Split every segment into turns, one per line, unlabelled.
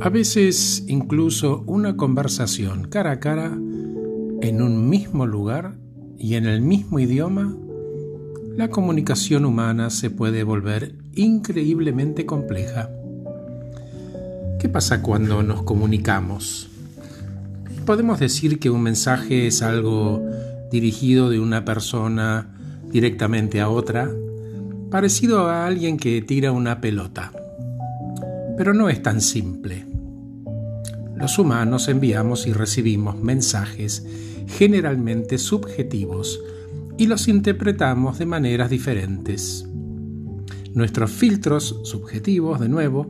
A veces incluso una conversación cara a cara en un mismo lugar y en el mismo idioma, la comunicación humana se puede volver increíblemente compleja. ¿Qué pasa cuando nos comunicamos? Podemos decir que un mensaje es algo dirigido de una persona directamente a otra, parecido a alguien que tira una pelota. Pero no es tan simple. Los humanos enviamos y recibimos mensajes generalmente subjetivos y los interpretamos de maneras diferentes. Nuestros filtros subjetivos, de nuevo,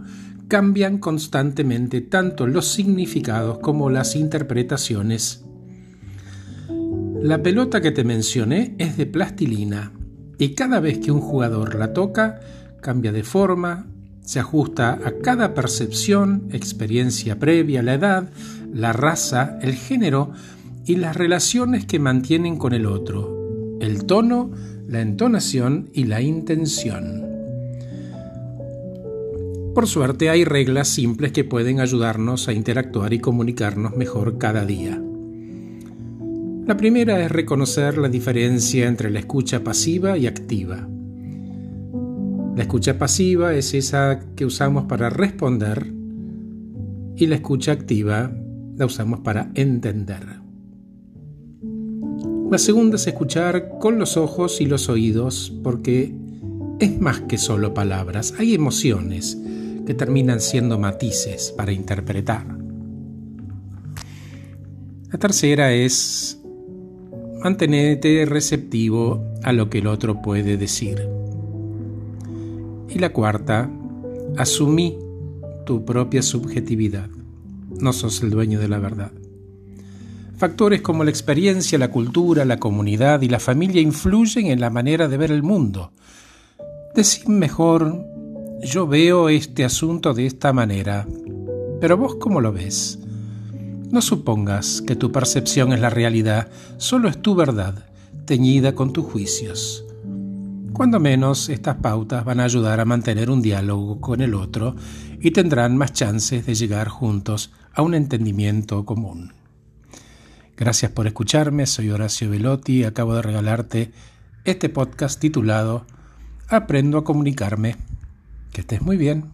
cambian constantemente tanto los significados como las interpretaciones. La pelota que te mencioné es de plastilina y cada vez que un jugador la toca cambia de forma, se ajusta a cada percepción, experiencia previa, la edad, la raza, el género y las relaciones que mantienen con el otro, el tono, la entonación y la intención. Por suerte hay reglas simples que pueden ayudarnos a interactuar y comunicarnos mejor cada día. La primera es reconocer la diferencia entre la escucha pasiva y activa. La escucha pasiva es esa que usamos para responder y la escucha activa la usamos para entender. La segunda es escuchar con los ojos y los oídos porque es más que solo palabras, hay emociones que terminan siendo matices para interpretar. La tercera es mantenerte receptivo a lo que el otro puede decir. Y la cuarta, asumí tu propia subjetividad. No sos el dueño de la verdad. Factores como la experiencia, la cultura, la comunidad y la familia influyen en la manera de ver el mundo. Decid mejor, yo veo este asunto de esta manera, pero vos cómo lo ves. No supongas que tu percepción es la realidad, solo es tu verdad, teñida con tus juicios. Cuando menos, estas pautas van a ayudar a mantener un diálogo con el otro y tendrán más chances de llegar juntos a un entendimiento común. Gracias por escucharme, soy Horacio Velotti y acabo de regalarte este podcast titulado Aprendo a comunicarme. Que estés muy bien.